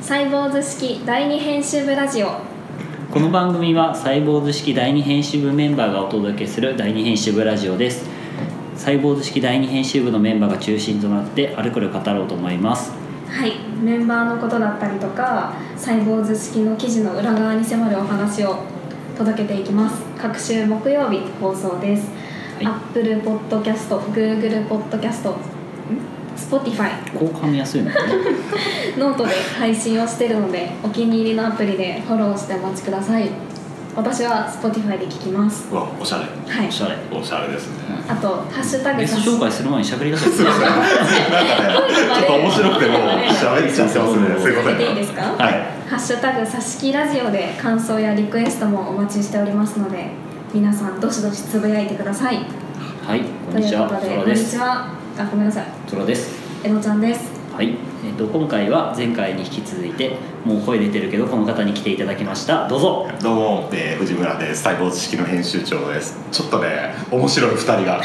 サイボーズ式第二編集部ラジオ。この番組はサイボーズ式第二編集部メンバーがお届けする第二編集部ラジオです。サイボーズ式第二編集部のメンバーが中心となってあれこれ語ろうと思います。はい。メンバーのことだったりとかサイボーズ式の記事の裏側に迫るお話を届けていきます。各週木曜日放送です、はい。Apple Podcast、Google Podcast、ん Spotify こう噛みやすいのかな？ノートで配信をしてるのでお気に入りのアプリでフォローしてお待ちください。私は Spotify で聞きます。うわおしゃれ。はい。おしゃれ。おしゃれですね。あと「ハッシュタグゲスト紹介する前に喋り出すすいませんなんかね ちょっと面白くてもう喋っちゃってますね。すいません。いいですか？はい。ハッシュタグサ式ラジオで感想やリクエストもお待ちしておりますので皆さんどしどしつぶやいてください。はいことんにちは。いうことでこんにちはあごめんなさい。トラです。えのちゃんです。はい、えっと今回は前回に引き続いてもう声出てるけどこの方に来ていただきました。どうぞ。どうも、えー、藤村です。サイボーズ式の編集長です。ちょっとね面白い二人が。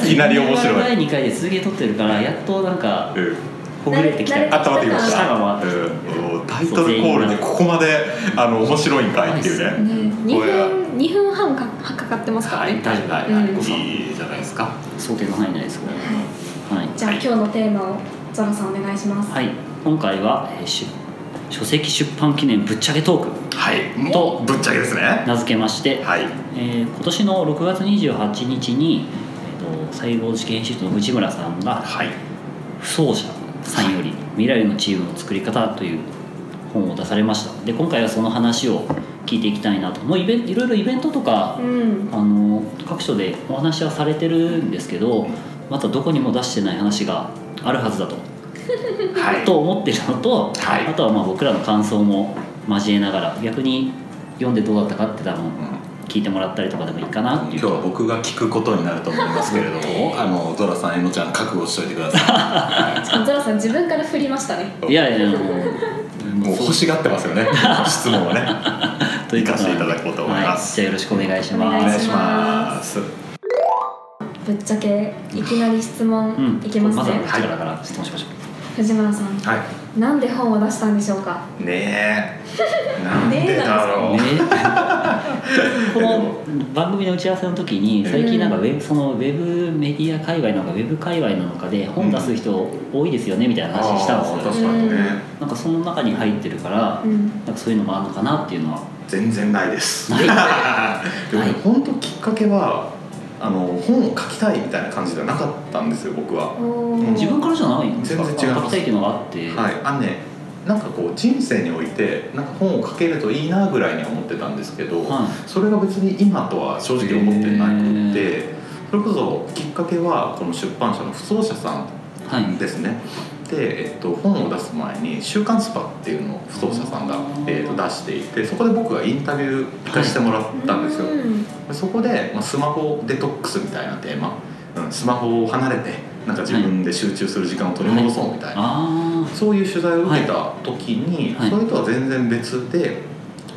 いきなり面白い。第2回で続けとってるからやっとなんかうん。ほぐれてきた。あった。まってきました。舌が回っタイトルコールでここまであの面白いんかいっていうね。ね2これは分二分半かかかってますから。はい丈夫はいはい、うん。いいじゃないですか想定の範囲内ですけどははい。いじゃあ今日のテーマをゾラさんお願いします。はい、今回は、えーし書籍出版記念ぶっちゃけトーク。はい。とぶっちゃけですね。名付けまして、はい。えー今年の6月28日に、えー、と細胞式編集長の藤村さんがはい「不走者さんより未来のチームの作り方」という本を出されました。で今回はその話を聞いていきたいなと。もうイベンいろいろイベントとかうん。あの各所でお話はされてるんですけどまたどこにも出してない話があるはずだと。はい。と思ってるのと、はい。あとはまあ僕らの感想も交えながら逆に読んでどうだったかって多分うん聞いてもらったりとかでもいいかな。っていう今日は僕が聞くことになると思いますけれども あのゾラさんえのちゃん覚悟しといてくださしかもゾラさん自分から振りましたね。いやいやもう。もう欲しがってますよね。質問はねとかせていただこうと思います。はい、じゃあよろしくお願いします。お願いします。ぶっちゃけいきなり質問うん。いきますね、まずはこちらから質問しましょ藤村さん。はなんで本を出したんでしょうか？いねえ。なんでだろう、ね この番組の打ち合わせの時に最近なんかウェブそのウェブメディア界隈なのかウェブ界隈なのかで本出す人多いですよねみたいな話したんですよ、あー確かにね、なんかその中に入ってるから、うん。なんかそういうのもあるのかなっていうのは全然ないです。でも本当きっかけはあの本を書きたいみたいな感じではなかったんですよ僕は。自分からじゃないんですか？全然違います。書きたいっていうのがあって、はい。あのねなんかこう人生においてなんか本を書けるといいなぐらいには思ってたんですけど、はい。それが別に今とは正直思ってなくへてそれこそきっかけはこの出版社の不走者さんはい。ですね。で、えっと、本を出す前に「週刊スパ」っていうのを不走者さんが、えっと、出していてそこで僕がインタビュー行かせてもらったんですよ、うん。でそこで、まあ、スマホデトックスみたいなテーマ、うん、スマホを離れてなんか自分で集中する時間を取り戻そうみたいな、あそういう取材を受けた時に、はい。それとは全然別で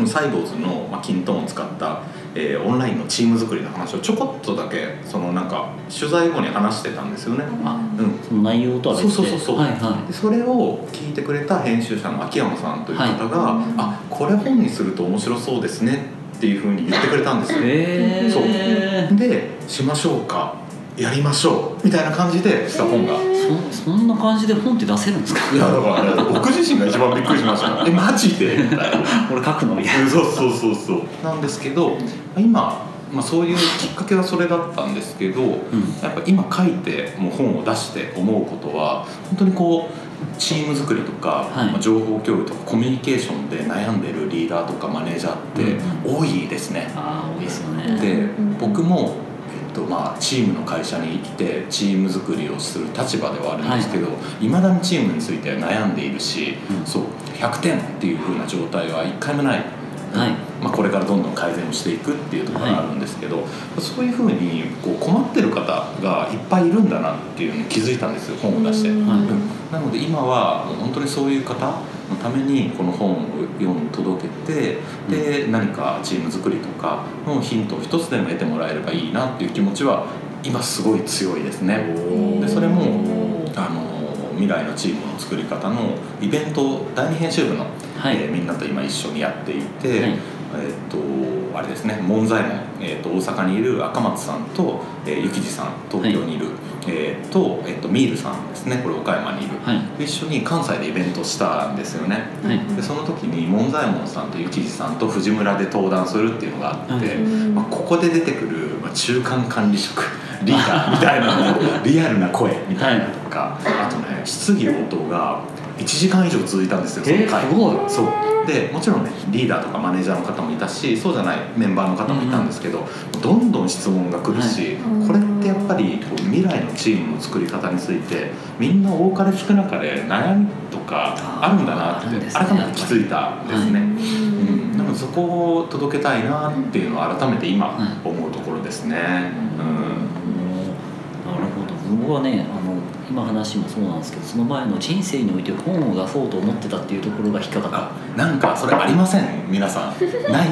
サイボーズの、まあ、キントンを使った、えーオンラインのチーム作りの話をちょこっとだけそのなんか取材後に話してたんですよね。あうん。あその内容とは別で。そうそうそうはいはでそれを聞いてくれた編集者の秋山さんという方が「はい。あこれ本にすると面白そうですね」っていうふうに言ってくれたんですよ。い。へそう。えで「しましょうかやりましょう」みたいな感じで。した本が。そそんな感じで本って出せるんですか？いやだからね僕自身が一番びっくりしました えマジで？みたいな俺書くのみたいそうそうそうそう。なんですけど今、まあ、そういうきっかけはそれだったんですけど、な、うん、やっぱ今書いてもう本を出して思うことは本当にこうチーム作りとか、はい。まあ情報共有とかコミュニケーションで悩んでるリーダーとかマネージャーって多いですね。ああ多いですよね。でうん。僕も、とまあ、チームの会社にいてチーム作りをする立場ではあるんですけど、いまだにチームについては悩んでいるし、うん。そう100点っていう風な状態は一回もない、はい。まあ、これからどんどん改善をしていくっていうところがあるんですけど、そういう風にこう困ってる方がいっぱいいるんだなっていうのに気づいたんですよ本を出して。うん。はい。うん。なので今は本当にそういう方のためにこの本を読ん届けてで何かチーム作りとかのヒントを一つでも得てもらえればいいなっていう気持ちは今すごい強いですね。でそれもあの未来のチームの作り方のイベントを第二編集部の、はい。えーみんなと今一緒にやっていて、はい。えーっとあれですね門左衛門、えーっと大阪にいる赤松さんと、えー、幸次さん東京にいる、えーっとえーっとミールさんですねこれ岡山にいる、はい。一緒に関西でイベントしたんですよね。はい。でその時に門左衛門さんと幸次さんと藤村で登壇するっていうのがあって、はい。うんまあ、ここで出てくる、まあ、中間管理職 リーダーみたいなリアルな声みたいなとか、あとね質疑応答が1時間以上続いたんですよそのえー回。すごい。そう。でもちろんねリーダーとかマネージャーの方もいたしそうじゃないメンバーの方もいたんですけど、どんどん質問が来るし、はい。これってやっぱりこう未来のチームの作り方についてみんな多かれ少なかれ悩みとかあるんだなって改めて気づいたんですね。ううん、なのでそこを届けたいなっていうのを改めて今はい思うところですね。なるほど。僕はねあの今話もそうなんですけどその前の人生において本を出そうと思ってたっていうところが引っかかった。あなんかそれありません？皆さん。ない？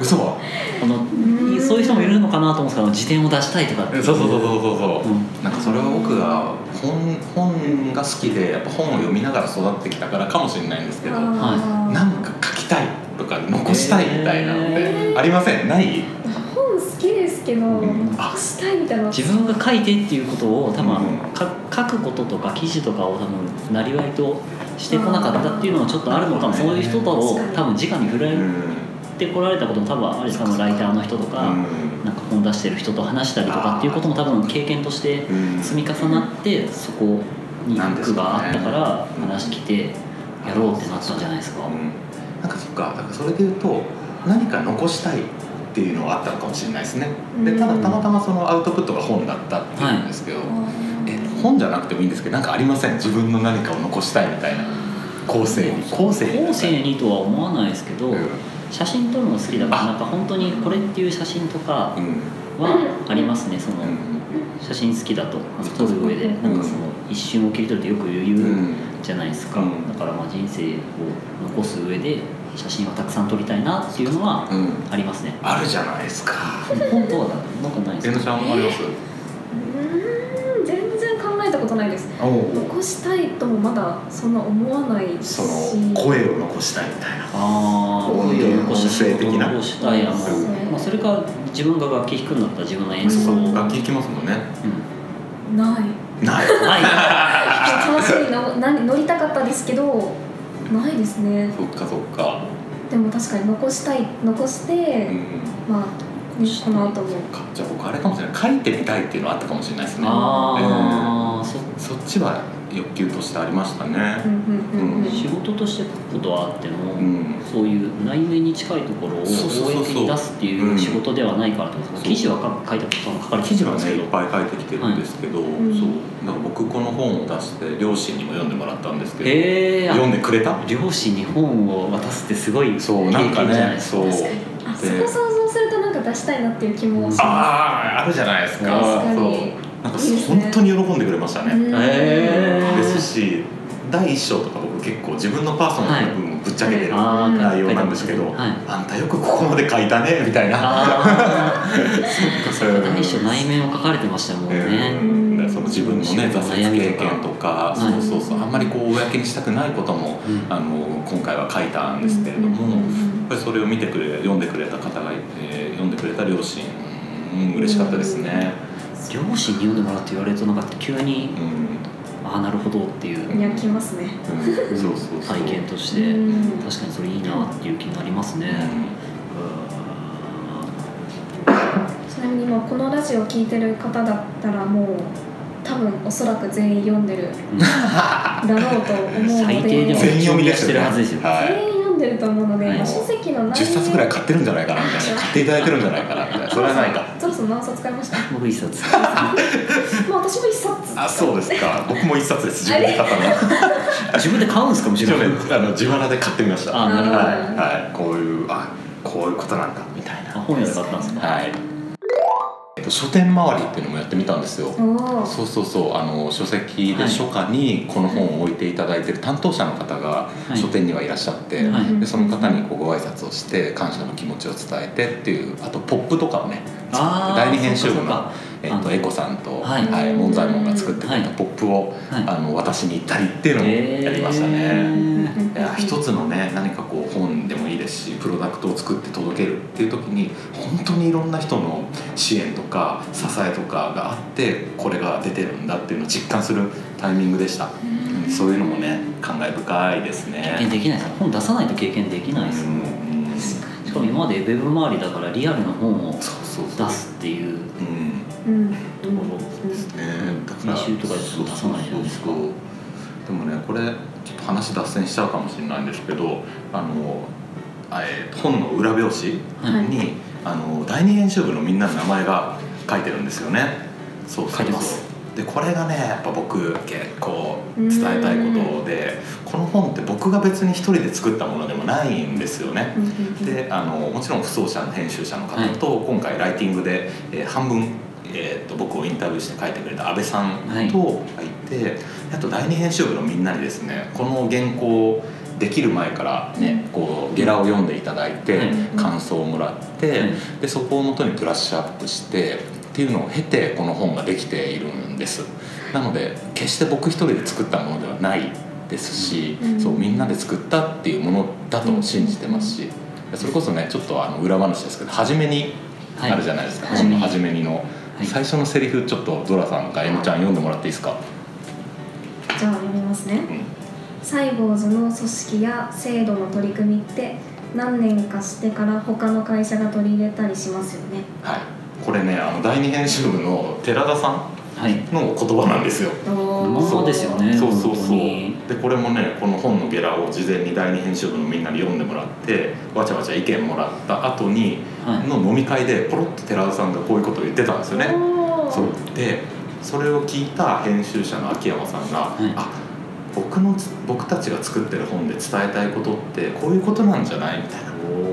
嘘？あのうん。そういう人もいるのかなと思うんですけど辞典を出したいとかってそう。そうそうそうそうそう、うん。なんかそれは僕が本本が好きでやっぱ本を読みながら育ってきたからかもしれないんですけどなんあか書きたいとか残したいみたいなのってありません？ない？ですけどん。残したいみたいな自分が書いてっていうことを多分、うん。か書くこととか記事とかを多分なりわいとしてこなかったっていうのはちょっとあるのかも。うんそういう人と確かに。多分直に触れうんてこられたことも多分ある多分ライターの人とか、うん。なんか本出してる人と話したりとかっていうことも多分経験としてうん。積み重なってそこにフックがあったから話来てやろうってなったんじゃないですか。うん。なんかそっか。だからそれで言うと何か残したいっていうのがあったのかもしれないですね。でただたまたまそのアウトプットが本だったっていうんですけど、え本じゃなくてもいいんですけどなんかありません？自分の何かを残したいみたいな後世に後世に後世にとは思わないですけど、うん。写真撮るの好きだからあなんか本当にこれっていう写真とかうん。はありますね。そのうん。写真好きだと。撮る上でうんなんかその一瞬を切り取るってよく言ううん。じゃないですか、うん。だからまあ人生を残す上で写真はたくさん撮りたいなっていうのはうん。ありますね。あるじゃないですか。本当はなんかないです。かえのちゃんあります？うん全然考えたことないです。残したいともまだそんな思わないし。その声を残したいみたいな。ああ音声を残した仕声的な。事を残したいあの、そうまあ、それか自分が楽器弾くんだったら自分の演奏を、楽器弾きますもんね。ない。ない。はい。楽しみのな乗りたかったですけどないですね。そっかそっか。でも確かに残したい残して、うん。まあ、ね、この後も。か。じゃあ僕あれかもしれない。書いてみたいっていうのはあったかもしれないですね。ああ、そそっちは欲求としてありましたね。仕事として書くことはあっても、うん。そういう内面に近いところを公に出すっていう仕事ではないからってことですか、う。ん記事は書書いたこと書かれて記事はるんですけど、ねいっぱい書いてきてるんですけど、んそう。だから僕この本を出して両親にも読んでもらったんですけど、えー、読んでくれた？両親に本を渡すってすごい経そうなんか験じゃないねですか。そう。あそこ想像するとなんか出したいなっていう気もしまあああるじゃないですか。確かに。そうなんか本当に喜んでくれましたね、すうん。へーですし第一章とか僕結構自分のパーソナルな部分をぶっちゃけてる内容なんですけど、はい。あんたよくここまで書いたねみたいな。第 一章内面を書かれてましたもんね、うん。だからその自分のね挫折経験とか、いそうそうそうあんまりこう公にしたくないことも、うんあの今回は書いたんですけれども、うん。やっぱりそれを見てくれ読んでくれた方がいて読んでくれた両親、うん、嬉しかったですね。両親に読んでもらって言われるとなんか急にうん。ああなるほどっていう。いやきますね。うん。そうそう体験として。うん。確かにそれいいなっていう気になりますね、ちなみにもうこのラジオ聞いてる方だったらもう多分おそらく全員読んでる。う んだろうと思うので。最低でも全員読みですして。るはずですよ。はい。全員読んでると思うので、はい。まあ書籍の内10冊ぐらい買ってるんじゃないかなみたいな。買っていただいてるんじゃないかなみたいな。それはないかそろそろ何冊買いました？僕一冊。まあ私も一冊。あそうですか。僕も一冊です。自分で買ったの 自分で買うんですかもしろん一応ねあの自腹で買ってみました。あなるほど。はい、はい、こういうあこういうことなんだみたいな。あ本屋で買ったんですか？はい。えっと書店周りっていうのもやってみたんですよ。そうそうそう。あの書籍ではい初夏にこの本を置いていただいてる担当者の方がい。書店にはいらっしゃって、はい。でその方にこうご挨拶をして感謝の気持ちを伝えてっていうあとポップとかをね第二編集部のえっとエコさんと、ははいい門左衛門が作ってくれたはい。ポップを、はい。あの渡しに行ったりっていうのをやりましたね。へいや一つのね何かこう本でもいいですしプロダクトを作って届けるっていう時に本当にいろんな人の支援とか支えとかがあってこれが出てるんだっていうのを実感するタイミングでした、うん。そういうのもね感慨深いですね。経験できない。です本出さないと経験できないです。もんうんしかも今までウェブ周りだからリアルな本をそうそうそう。出すっていううん。うですねだから編集とかで出さないじゃないですかそうそうそうでもねこれちょっと話脱線しちゃうかもしれないん。ですけどあのあえ本の裏表紙はいに、あの第二編集部のみん。なの名前が書いてるん。ですよねそうそうそう書いてますでこれがねやっぱ僕結構伝えたいことでこの本って僕が別に一人で作ったものでもないん。ですよねであのもちろん。不走者の編集者の方と、今回ライティングで、えー半分、えー、と僕をインタビューして書いてくれた安倍さんとはい。いて、あと第二編集部のみんなにですねこの原稿できる前からね、こうゲラを読んでいただいて、はい感想をもらって、はいでそこをもとにブラッシュアップしてっていうのを経てこの本ができているんです。なので決して僕一人で作ったものではないですし、うん。そうみんなで作ったっていうものだと信じてますし、それこそねちょっとあの裏話ですけど初めにあるじゃないですか、はい。初めにの、い。最初のセリフちょっとゾラさんかえのちゃん読んでもらっていいですか、じゃあ読みますね。うん。サイボーズの組織や制度の取り組みって何年かしてから他の会社が取り入れたりしますよね。はい、これねあの第二編集部の寺田さんはい。の言葉なんですよ。おー。そうですよね本当そうそう。そうにでこれもねこの本のゲラを事前に第二編集部のみんなに読んでもらってわちゃわちゃ意見もらった後にはい。の飲み会でポロッと寺田さんがこういうことを言ってたんですよね。おー。そう。でそれを聞いた編集者の秋山さんが「い。あ僕のつ僕たちが作ってる本で伝えたいことってこういうことなんじゃない?」みたいな。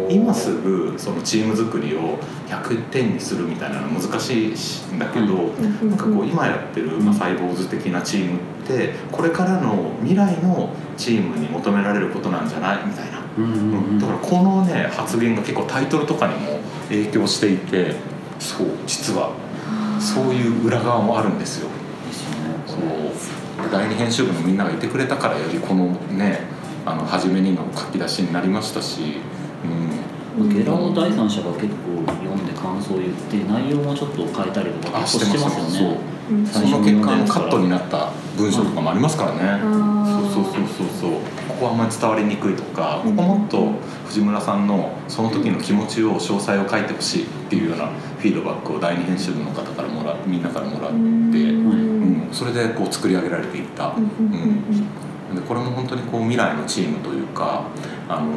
今すぐそのチーム作りを100点にするみたいなのは難しいんだけど、なんかこう今やってる、まあ、サイボーズ的なチームってこれからの未来のチームに求められることなんじゃないみたいな、うんうんうん。だからこのね発言が結構タイトルとかにも影響していてそう実は。そういう裏側もあるんですよ。ですよね。そう第二編集部のみんながいてくれたからよりこのねあの初めにの書き出しになりましたし、うん、ゲラを第三者が結構読んで感想を言って内容もちょっこう変えたりとかしてますよね。う。ん。その結果あのカットになった文章とかもありますからね、そうそうそうそうそう。ここはあんまり伝わりにくいとかこうん。こもっと藤村さんのその時の気持ちを詳細を書いてほしいっていうようなフィードバックを第二編集部の方からもらみんなからもらって、ううんんそれでこう作り上げられていった、うんでこれも本当にこう未来のチームというかあの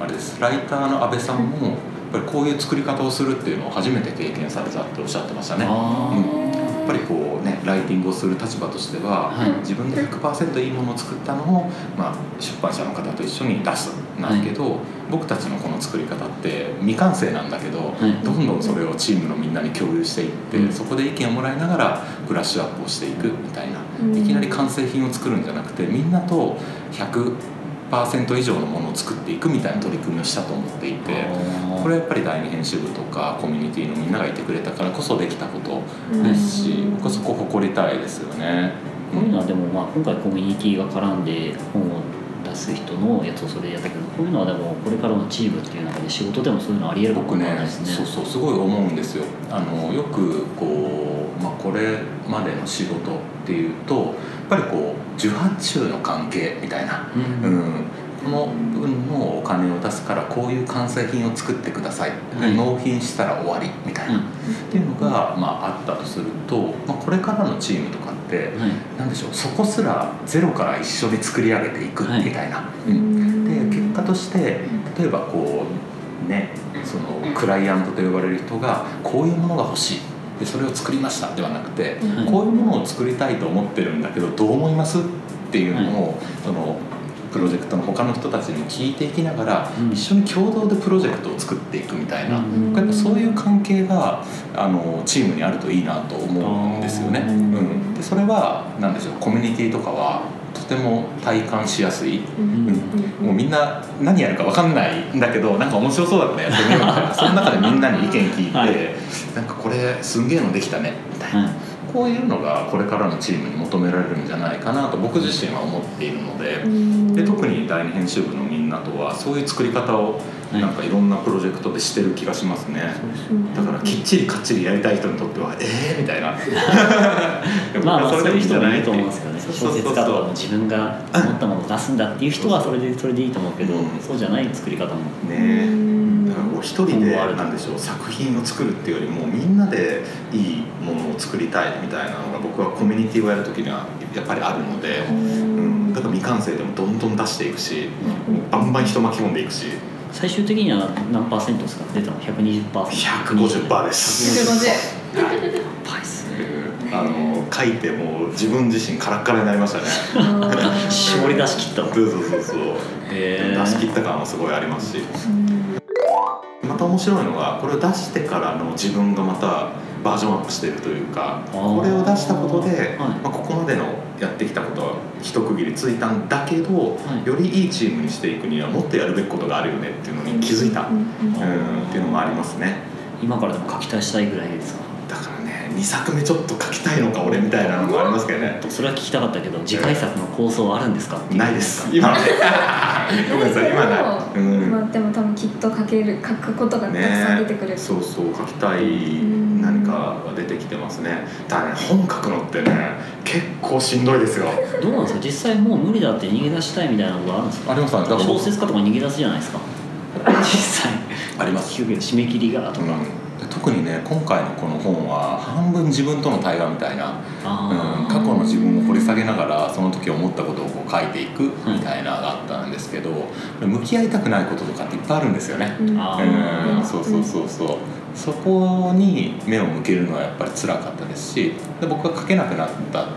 あれです。ライターの安倍さんもやっぱりこういう作り方をするっていうのを初めて経験されたっておっしゃってましたね。あうん。やっぱりこうねライティングをする立場としては、はい。自分で100%いいものを作ったのを、まあ、出版社の方と一緒に出すなんだけど、僕たちのこの作り方って未完成なんだけど、はい。どんどんそれをチームのみんなに共有していって、うん。そこで意見をもらいながらブラッシュアップをしていくみたいな、うん。いきなり完成品を作るんじゃなくてみんなと100%以上のものを作っていくみたいな取り組みをしたと思っていて。これはやっぱり第二編集部とかコミュニティのみんながいてくれたからこそできたことですし、うん僕はそこ誇りたいですよね。こういうのはでもまあ今回コミュニティが絡んで本を出す人のやつをそれでやったけどこういうのはでもこれからのチームっていう中で仕事でもそういうのありえるかも僕ねわかんないですね。そうそうすごい思うんですよ。あのよくこう、まあ、これまでの仕事っていうとやっぱりこう受発注の関係みたいな、ううん。んこの分のお金を出すからこういう完成品を作ってください、はい納品したら終わりみたいな、うん。っていうのが、まあ、あったとすると、まあ、これからのチームとかってはい。なんでしょうそこすらゼロから一緒に作り上げていくはいみたいな、ううん。ん。で結果として例えばこうねそのクライアントと呼ばれる人がこういうものが欲しい。でそれを作りましたではなくて、はいこういうものを作りたいと思ってるんだけどどう思います？っていうのを、そのプロジェクトの他の人たちにも聞いていきながら、うん。一緒に共同でプロジェクトを作っていくみたいな、うん。やっぱそういう関係があのチームにあるといいなと思うんですよね。うん、でそれは何でしょうコミュニティとかはとても体感しやすい。うん。もうみんな何やるか分かんないんだけどなんか面白そうだったねやってみようみたいな。その中でみんなに意見聞いて、はい。なんかこれすんげえのできたねみたいな、はいこういうのがこれからのチームに求められるんじゃないかなと僕自身は思っているので,、で特に第二編集部のみんなとはそういう作り方をなんかいろんなプロジェクトでしてる気がしますね。だからきっちりかっちりやりたい人にとってはええー、みたいな。まあまあそういう人もいると思うんですけどね。そう小説家とかも自分が思ったものを出すんだっていう人はそれでそれでいいと思うけど、うん。そうじゃない作り方も。ねだからこう一人でなんでしょう。作品を作るっていうよりもみんなでいいものを作りたいみたいなのが僕はコミュニティをやるときにはやっぱりあるので、うん、だから未完成でもどんどん出していくしバンバン人巻き込んでいくし最終的には何パーセントですか？出たの？120%パーセント150%です。150パイスあの書いてもう自分自身カラッカラになりましたね。絞り出し切ったのそうそうそうそう。へー出し切った感はすごいありますし。また面白いのがこれを出してからの自分がまたバージョンアップしているというかこれを出したことで、はい。まあ、ここまでのやってきたことは一区切りついたんだけど、はい。よりいいチームにしていくにはもっとやるべきことがあるよねっていうのに気づいた、うん、っていうのもありますね。今からでも書き足したいぐらいですか？だからね2作目ちょっと書きたいのか俺みたいなのもありますけどね。それは聞きたかったけど次回作の構想はあるんですか？ないです。今 ごめんなさい今ない、うん。まあでも多分きっと書ける書くことがたくさん出てくる、そうそう書きたいん。何かが出てきてますね。ただね本書くのってね結構しんどいですよ。どうなんですか？実際もう無理だって逃げ出したいみたいなことあるんですか？あります小説家とか逃げ出すじゃないですか。実際。あります。締め切りがとか、うん特にね今回のこの本は半分自分との対話みたいな、うん、過去の自分を掘り下げながらその時思ったことをこう書いていくみたいなのがあったんですけど、向き合いたくないこととかっていっぱいあるんですよね。あうんそうそうそうそう。そこに目を向けるのはやっぱり辛かったですしで僕が書けなくなった。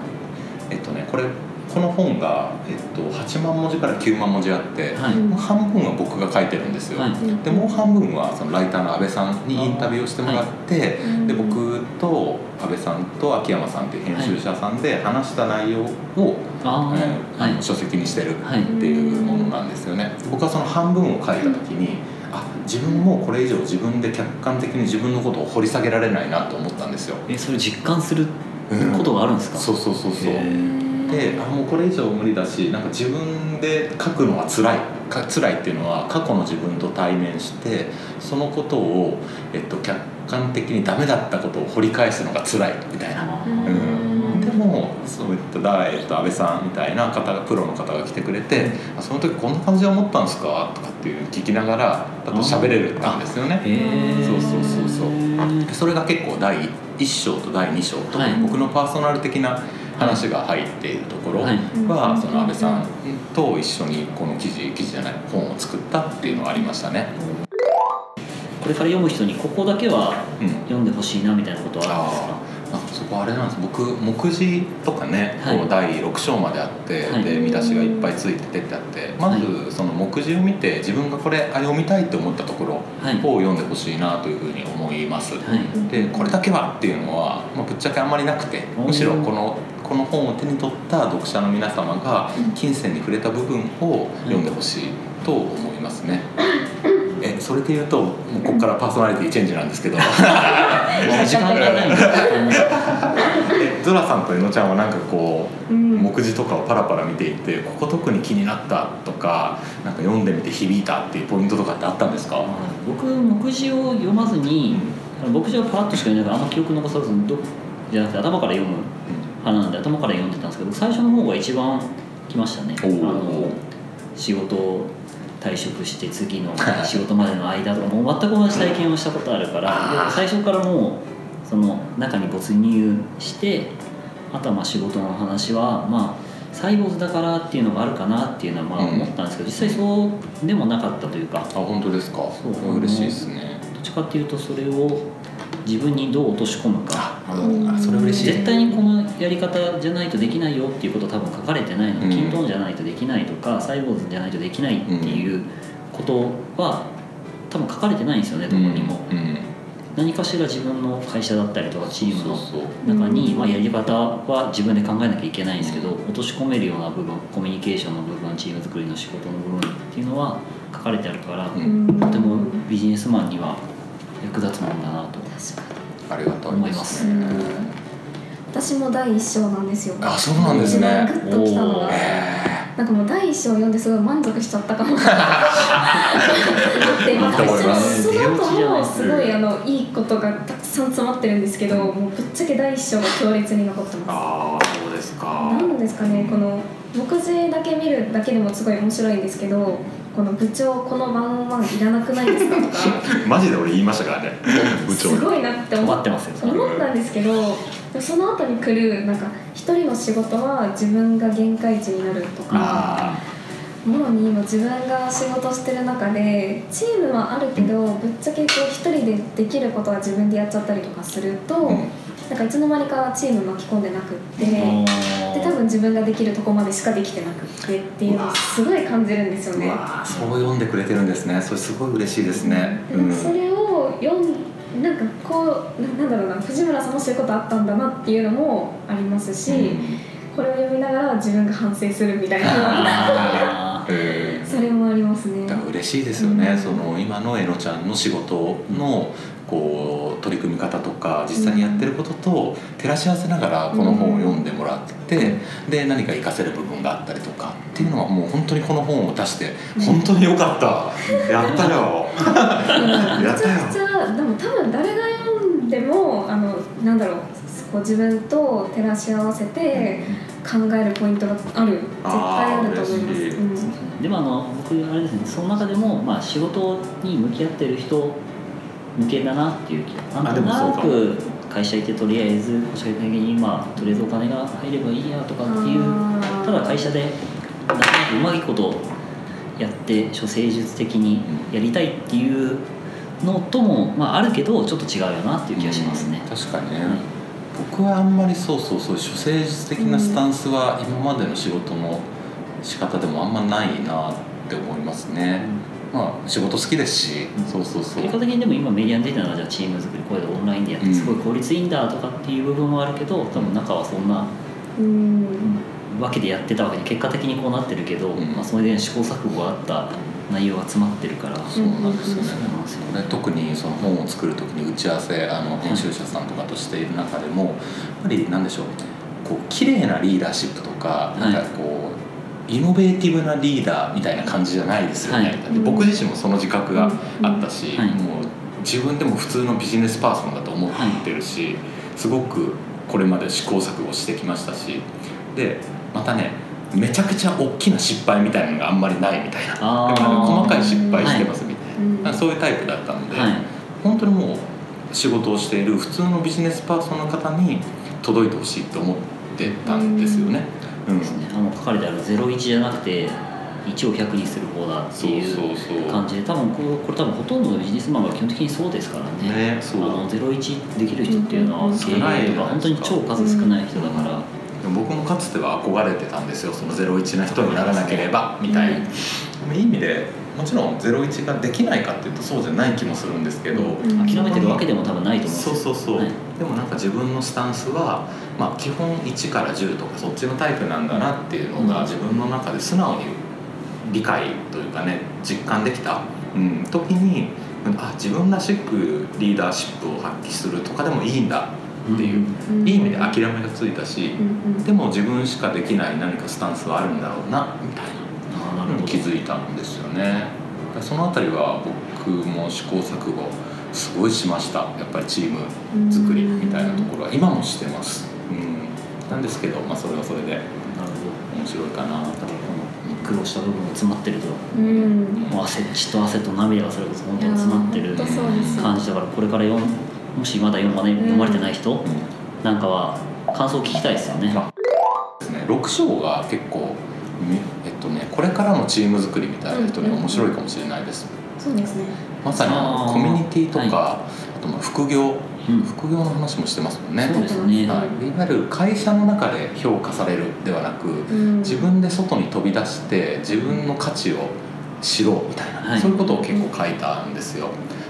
えっとねこれこの本が、えっと、8万文字から9万文字あって、はい。うん半分は僕が書いてるんですよ、はい。でもう半分はそのライターの安倍さんにインタビューをしてもらって、うん。で僕と安倍さんと秋山さんっていう編集者さんで話した内容を、あえー書籍にしてるはいっていうものなんですよね。僕はその半分を書いた時にあ自分もこれ以上自分で客観的に自分のことを掘り下げられないなと思ったんですよ。えそれ実感することがあるんですか、そうそうそうそう。へーであもうこれ以上無理だしなんか自分で書くのは辛い。か辛いっていうのは過去の自分と対面してそのことを、えっと、客観的にダメだったことを掘り返すのが辛いみたいな。あうん、でもそういっただ、えっと、安倍さんみたいな方がプロの方が来てくれて「あその時こんな感じで思ったんですか?」とかっていう聞きながらだと喋れるたんですよね。そうそうそうそう。でそれが結構第1章と第2章と、はい。僕のパーソナル的な話が入っているところは、はいその安倍さんと一緒にこの記事記事じゃない本を作ったっていうのがありましたね。これから読む人にここだけはうん。読んでほしいなみたいなことはあるんですか？あそこあれなんです。僕目次とかね、はい。こう第6章まであって、はい。で見出しがいっぱいついててってあってまずその目次を見て自分がこれあ読みたいって思ったところはい。を読んでほしいなというふうに思います。はい。でこれだけはっていうのは、まあ、ぶっちゃけあんまりなくてむしろこのこの本を手に取った読者の皆様が金銭に触れた部分を読んでほしいと思いますね。えそれで言うともうここからパーソナリティチェンジなんですけど。もう時間がないん ゾラさんとえのちゃんはなんかこううん。目次とかをパラパラ見ていってここ特に気になったとかなんか読んでみて響いたっていうポイントとかってあったんですか、僕目次を読まずに目次はパラッとしか読んないからあんま記憶残さずどじゃなくて頭から読む派なんで頭から読んでたんですけど最初の方が一番来ましたね。あの仕事を退職して次の仕事までの間とかもう全く同じ体験をしたことあるからで最初からもうその中に没入してあとはまあ仕事の話はまあサイボーズだからっていうのがあるかなっていうのはまあうん。思ったんですけど実際そうでもなかったというか。あ本当ですか。そう嬉しいですね。どっちかっていうとそれを自分にどう落とし込むか。それ嬉しい。絶対にこのやり方じゃないとできないよっていうこと多分書かれてないの、うん。キントーンじゃないとできないとかサイボーズじゃないとできないっていうことは多分書かれてないんですよねどこにも、うん。何かしら自分の会社だったりとかチームの中に、うん。まあ、やり方は自分で考えなきゃいけないんですけど落とし込めるような部分コミュニケーションの部分チーム作りの仕事の部分っていうのは書かれてあるから、うん。とてもビジネスマンには役立つものだなと確かありがたいです私も第一章なんですよ。あそうなんですね。グッときたのが。なんかもう第一章読んですごい満足しちゃったかも。ってます。その後もすごいあのいいことがたくさん詰まってるんですけどもうぶっちゃけ第一章が強烈に残ってます。ああそうですか。なんですかねこの目次だけ見るだけでもすごい面白いんですけどこの部長このワンワンいらなくないですかとか。マジで俺言いましたからね。部長に。すごいなって思ってますよ。思ったんですけどその後に来るなんか一人の仕事は自分が限界値になるとか。あもろに今自分が仕事してる中でチームはあるけどぶっちゃけこう一人でできることは自分でやっちゃったりとかすると、うんなんかいつの間にかチーム巻き込んでなくって。で多分自分ができるとこまでしかできてなくってっていうのをすごい感じるんですよね。そう読んでくれてるんですね。それすごい嬉しいですね。でなんかそれを読んなんかこうななんだろうな藤村さんもそういうことあったんだなっていうのもありますし、これを読みながら自分が反省するみたいな。それもありますね。嬉しいですよね、うん。その今のえのちゃんの仕事のこう取り組み方とか実際にやってることと照らし合わせながらこの本を読んでもらって、で何か活かせる部分があったりとかっていうのはもう本当にこの本を出して本当によかった。やったよ。めやったよ。ちゃくちゃでも多分誰が読んでもあのなんだろうこう自分と照らし合わせて考えるポイントがある。絶対あると思います。うん。ーでもあの僕あれですねその中でも、まあ、仕事に向き合ってる人向けだなっていう気が。なんとなく会社行ってとりあえず個人的にまあとりあえずお金が入ればいいやとかっていうただ会社でなんとなくうまいことやって処世術的にやりたいっていうのとも、まあ、あるけどちょっと違うよなっていう気がしますね。確かにね、はい。僕はあんまりそうそうそう処世術的なスタンスは今までの仕事の仕方でもあんまないなって思いますね、まあ仕事好きですし、うんそうそうそう。結果的にでも今メディアに出てるのはじゃあチーム作りこれでオンラインでやってすごい効率いいんだとかっていう部分もあるけど多分中はそんなうん。わけでやってたわけで結果的にこうなってるけど、うん。まあ、それで試行錯誤があった内容が詰まってるからそうなんですよね、そうなん特にその本を作る時に打ち合わせあの編集者さんとかとしている中でもやっぱりなんでしょうこう綺麗なリーダーシップとかなんかこう、イノベーティブなリーダーみたいな感じじゃないですよね、はい。僕自身もその自覚があったし、はい。もう自分でも普通のビジネスパーソンだと思ってるし、すごくこれまで試行錯誤してきましたしでまたねめちゃくちゃ大きな失敗みたいなのがあんまりないみたいな。細かい失敗してますみたいな。そういうタイプだったので、はい。本当にもう仕事をしている普通のビジネスパーソンの方に届いてほしいと思ってたんですよね。うんですね。あの書かれてある01じゃなくて1を100にする方だっていうそうそう感じで多分これこれ多分ほとんどのビジネスマンが基本的にそうですからね。ねそう。あの01できる人っていうのはうん経営とか本当に超数少ない人だから、でも僕もかつては憧れてたんですよ。その01な人にならなければみたいな、うん。いい意味でもちろん01ができないかっていうとそうじゃない気もするんですけど、うん。諦めてるわけでも多分ないと思うそうそうそう、はい。でもなんか自分のスタンスは、まあ、基本1から10とかそっちのタイプなんだなっていうのうん。が自分の中で素直に理解というかね実感できた、うん、時にあ自分らしくリーダーシップを発揮するとかでもいいんだっていう、うん。いい意味で諦めがついたしう、んうん。でも自分しかできない何かスタンスはあるんだろうなみたいな気づいたんですよね。そのあたりは僕も試行錯誤すごいしました。やっぱりチーム作りみたいなところは。今もしてます、うん、なんですけど、まあ、それはそれで面白いかなど多分この苦労した部分が詰まってるとうんもう汗血と汗と涙がそれこそ本当に詰まってる感じだからこれから読んもしまだ読ま,、ね、読まれてない人なんかは感想を聞きたいですよね。ですね。6章が結構とねこれからのチーム作りみたいな人には面白いかもしれないです、そうですね。まさにコミュニティとか、はあとまあ副業。うん。副業の話もしてますもんね。そうですね。はい、いわゆる会社の中で評価されるではなく、うん。自分で外に飛び出して自分の価値を知ろうみたいな、はい。そういうことを結構書いたんですよ。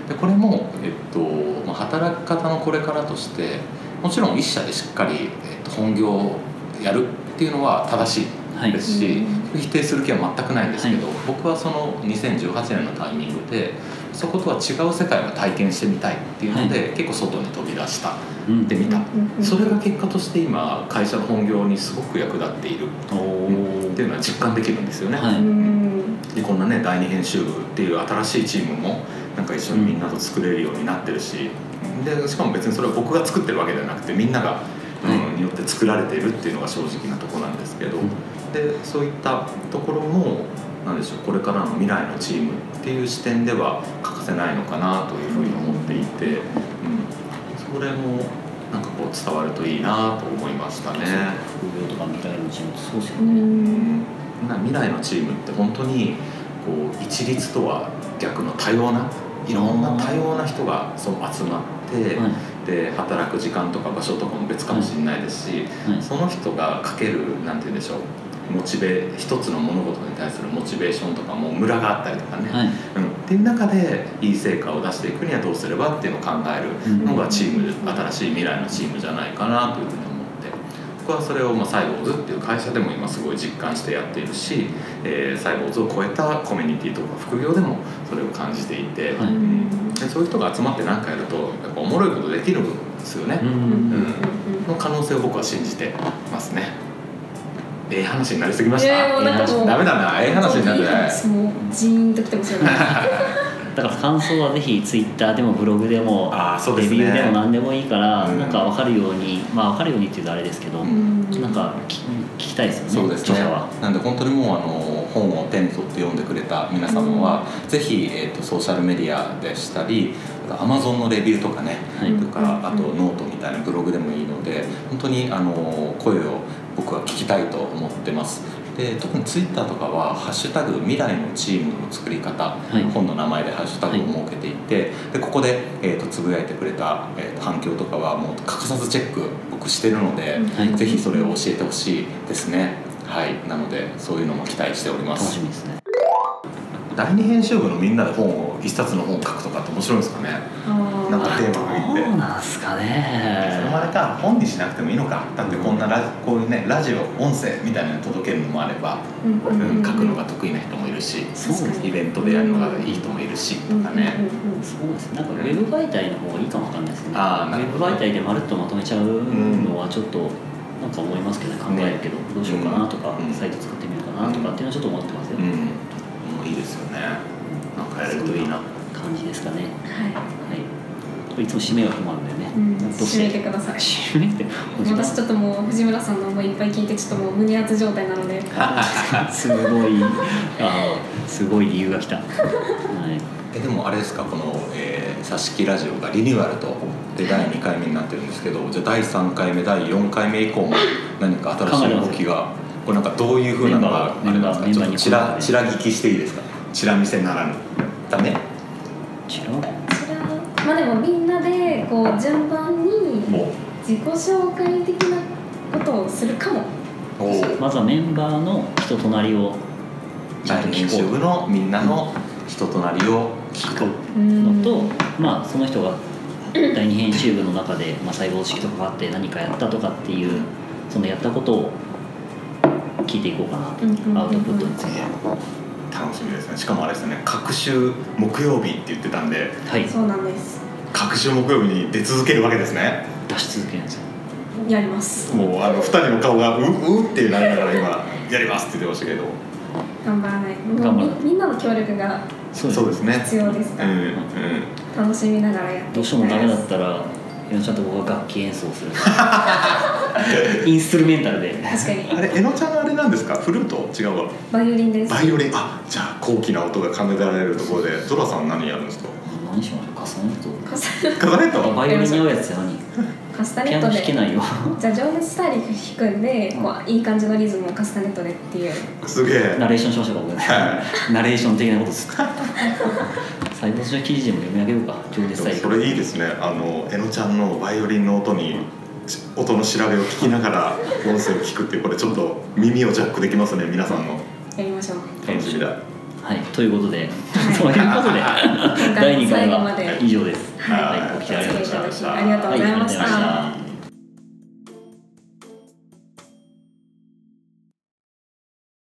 でこれも、えっとまあ、働き方のこれからとしてもちろん一社でしっかり、えっと、本業をやるっていうのは正しはいいですし、う否定する気は全くないんですけど、は僕はその2018年のタイミングでそことは違う世界を体験してみたいっていうので、結構外に飛び出したうん。ってみた、うんうん。それが結果として今会社の本業にすごく役立っている。おおっていうのは実感できるんですよね、はい。うん。でこんなね第二編集部っていう新しいチームもなんか一緒にみんなと作れるようになってるし、でしかも別にそれは僕が作ってるわけではなくてみんなが、うんはいによって作られているっていうのが正直なところなんですけど、うんでそういったところもなんでしょうこれからの未来のチームっていう視点では欠かせないのかなというふうに思っていて、うん、それもなんかこう伝わるといいなと思いましたね。とか未来のチームってそうですようね、未来のチームって本当にこう一律とは逆の多様ないろんな多様な人がそう集まって、はい。で働く時間とか場所とかも別かもしれないですし、はい。その人がかけるなんて言うんでしょうモチベ一つの物事に対するモチベーションとかもムラがあったりとかね、はい。うん、っていう中でいい成果を出していくにはどうすればっていうのを考えるのがチーム新しい未来のチームじゃないかなというふうに思って。僕はそれをまあサイボーズっていう会社でも今すごい実感してやっているし、えーサイボーズを超えたコミュニティとか副業でもそれを感じていて、はい。うん。でそういう人が集まって何かやるとやっぱおもろいことできるんですよね、うんうん。うん。の可能性を僕は信じてますねええ話になりすぎました。いやいやもうなんかもうダメだなええ話になってないもうジーンときてますよ ね。だから感想はぜひツイッターでもブログでもあーそうですねレビューでも何でもいいから、うん。なんか分かるようにまあ分かるようにっていうとあれですけど、うん。なんか聞聞きたいですよねそうですね。著者は。なんで本当にもうあの本を手に取って読んでくれた皆様は、ぜひ、えー、とソーシャルメディアでしたりアマゾンのレビューとかね、はい。とかあとノートみたいなブログでもいいので本当にあの声を僕は聞きたいと思ってます。で特にツイッターとかは「ハッシュタグ未来のチームの作り方」い。本の名前でハッシュタグを設けていて、でここで、えー、とつぶやいてくれた、えー、と反響とかはもう欠かさずチェック僕してるので、はい。ぜひそれを教えてほしいですね。はい。なのでそういうのも期待しておりま楽しすみですね。第二編集部のみんなで本を一冊の本を書くとかって面白いんですかね？あなんかーテーマがいいんで。どうなんすかそれもね。あれか本にしなくてもいいのか。だってこんなラジこういうねラジオ音声みたいなの届けるのもあれば、うんうんうんうん。書くのが得意な人もいるしそうですイベントでやるのがいい人もいるしとかね、うんうんうんそうですね。なんかウェブ媒体の方がいいかもわかんないですね。ど。ウェブ媒体でまるっとまとめちゃうのはちょっとなんか思いますけどね。考えるけど、どうしようかなとか、うん。サイト作ってみようかなとかっていうのはちょっと思ってますよ。うん、もういいですよね。なんかやれるといいな。感じですかね。ははい。いつも締めが困るんだよね。い、うん、締めてください。締めて。私ちょっともう藤村さんの思いいっぱい聞いてちょっともう胸熱状態なので。すごい。あーすごい理由が来た、はい、えでもあれですかこの「えー、挿し木ラジオ」がリニューアルとで第2回目になってるんですけどじゃあ第3回目第4回目以降も何か新しい動きがこれなんかどういうふうなのがあれなんですか？ちょっとちらちら聞きしていいですか？ちら見せならぬ。ダメ違うそれはまあでもみんなでこう順番にも自己紹介的なことをするかも。まずはメンバーの人となりをちゃん第2編と聞こ集部のみんなの人となりを聞くうのと、まあその人が第二編集部の中で、まあ、細胞式とかあって何かやったとかっていうそのやったことを聞いていこうかなアウトプットについて。楽しみですね。しかもあれですね。各週木曜日って言ってたんで。はい。そうなんです各週木曜日に出続けるわけですね。出し続けるんですよ。やります。もうあの2人の顔がううってなりながら今やりますって言ってましたけど。頑張らない。もう頑張るみみんなの協力がそうです。ね。必要ですか？ら、うんうん。楽しみながらやってどうしてもダメだったらえのちゃんと僕が楽器演奏する。インストゥルメンタルで。確かに。あれえのちゃんあれなんですか？フルート？違うわ。バイオリンです。バイオリン。あじゃあ高貴な音が奏でられるところでゾラさん何やるんですか？何しましょう？カスタネ書かれたバイオリンに合うやつやのに。カスタネットで。じゃあ情熱大陸弾くんで、こういい感じのリズムをカスタネットでっていう。すげえ。ナレーションしましょうか僕、ナレーション的なことす最後の記事でも読み上げようか。情熱それいいですね。あのえのちゃんのバイオリンの音に音の調べを聞きながら音声を聞くっていうこれちょっと耳をジャックできますね皆さんの。やりましょう。楽しみだ。はい、ということで、ということで第2回は以上です。はい、お聞きいただきました。ありがとうございました。